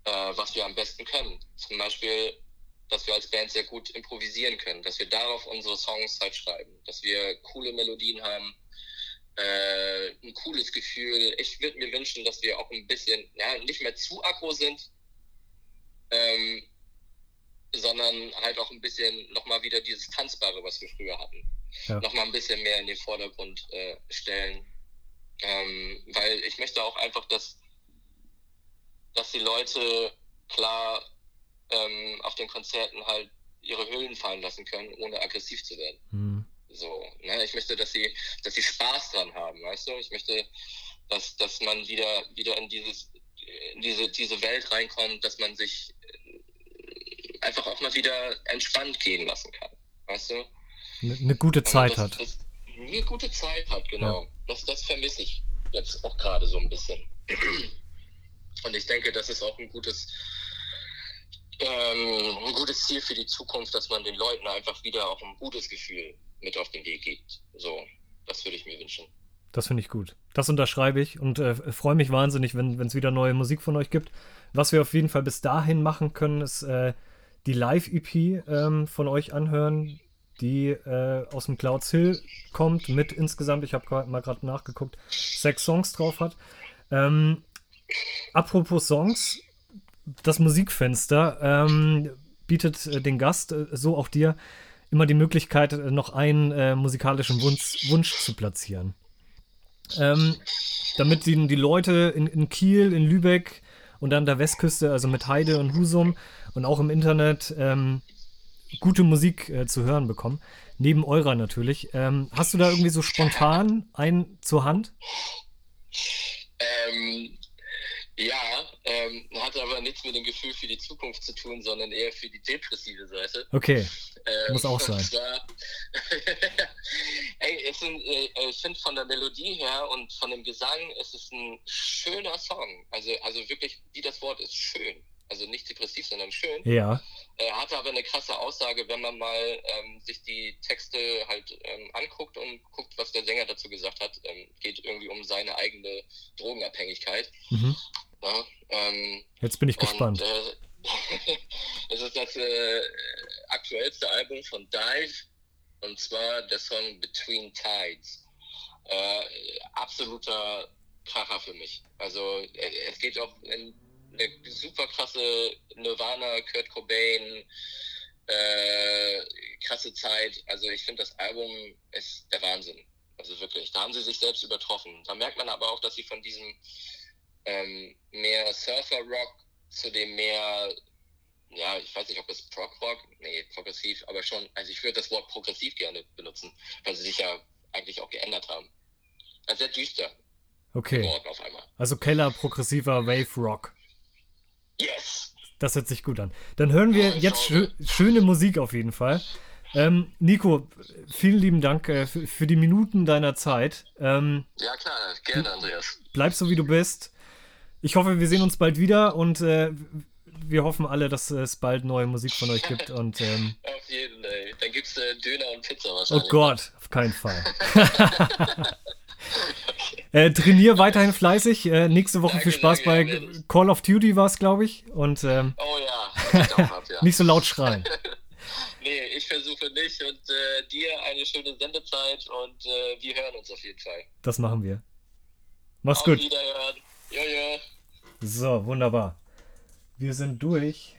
äh, was wir am besten können. Zum Beispiel, dass wir als Band sehr gut improvisieren können, dass wir darauf unsere Songs halt schreiben, dass wir coole Melodien haben, äh, ein cooles Gefühl. Ich würde mir wünschen, dass wir auch ein bisschen, ja, nicht mehr zu aggro sind, ähm, sondern halt auch ein bisschen nochmal wieder dieses Tanzbare, was wir früher hatten, ja. nochmal ein bisschen mehr in den Vordergrund äh, stellen. Ähm, weil ich möchte auch einfach, dass, dass die Leute klar ähm, auf den Konzerten halt ihre Hüllen fallen lassen können, ohne aggressiv zu werden. Mhm. So, ne? Ich möchte, dass sie, dass sie Spaß dran haben, weißt du? Ich möchte, dass, dass man wieder, wieder in dieses, in diese, diese Welt reinkommt, dass man sich äh, einfach auch mal wieder entspannt gehen lassen kann, weißt du? Eine ne gute Zeit das, hat. Das, eine gute Zeit hat, genau. Ja. Das, das vermisse ich jetzt auch gerade so ein bisschen. Und ich denke, das ist auch ein gutes, ähm, ein gutes Ziel für die Zukunft, dass man den Leuten einfach wieder auch ein gutes Gefühl mit auf den Weg gibt. So, das würde ich mir wünschen. Das finde ich gut. Das unterschreibe ich und äh, freue mich wahnsinnig, wenn es wieder neue Musik von euch gibt. Was wir auf jeden Fall bis dahin machen können, ist äh, die Live-EP ähm, von euch anhören, die äh, aus dem Clouds Hill kommt, mit insgesamt, ich habe mal gerade nachgeguckt, sechs Songs drauf hat. Ähm, apropos Songs, das Musikfenster ähm, bietet äh, den Gast, äh, so auch dir, immer die Möglichkeit, äh, noch einen äh, musikalischen Wunsch, Wunsch zu platzieren. Ähm, damit die, die Leute in, in, Kiel, in Lübeck und an der Westküste, also mit Heide und Husum und auch im Internet, ähm, gute Musik äh, zu hören bekommen. Neben eurer natürlich. Ähm, hast du da irgendwie so spontan einen zur Hand? Ähm, ja, ähm, hat aber nichts mit dem Gefühl für die Zukunft zu tun, sondern eher für die depressive Seite. Okay. Ähm, Muss auch sein. Zwar, ey, sind, äh, ich finde von der Melodie her und von dem Gesang ist es ein schöner Song. Also, also wirklich, wie das Wort ist, schön. Also nicht depressiv, sondern schön. Ja. Er hatte aber eine krasse Aussage, wenn man mal ähm, sich die Texte halt ähm, anguckt und guckt, was der Sänger dazu gesagt hat. Ähm, geht irgendwie um seine eigene Drogenabhängigkeit. Mhm. Ja, ähm, Jetzt bin ich und, gespannt. Äh, es ist das äh, aktuellste Album von Dive und zwar der Song Between Tides. Äh, absoluter Kracher für mich. Also äh, es geht auch in eine super krasse Nirvana, Kurt Cobain, äh, krasse Zeit. Also ich finde das Album ist der Wahnsinn. Also wirklich, da haben sie sich selbst übertroffen. Da merkt man aber auch, dass sie von diesem ähm, mehr Surfer-Rock zu dem mehr, ja, ich weiß nicht, ob es Prog-Rock, nee, progressiv, aber schon, also ich würde das Wort progressiv gerne benutzen, weil sie sich ja eigentlich auch geändert haben. Also sehr düster. Okay. Also Keller progressiver Wave Rock. Yes! Das hört sich gut an. Dann hören wir jetzt schö schöne Musik auf jeden Fall. Ähm, Nico, vielen lieben Dank äh, für, für, die Minuten deiner Zeit. Ähm, ja, klar, gerne, Andreas. Bleib so, wie du bist. Ich hoffe, wir sehen uns bald wieder und äh, wir hoffen alle, dass es bald neue Musik von euch gibt. Und, ähm, auf jeden Fall. Dann gibt es äh, Döner und Pizza wahrscheinlich. Oh Gott, auf keinen Fall. äh, trainier weiterhin fleißig. Äh, nächste Woche danke, viel Spaß danke, bei ja, Call of Duty war es, glaube ich. Und, ähm, oh ja, ab, ja. nicht so laut schreien. nee, ich versuche nicht. Und äh, dir eine schöne Sendezeit und äh, wir hören uns auf jeden Fall. Das machen wir. Mach's auf gut. Wiederhören. Jojo. So, wunderbar. Wir sind durch.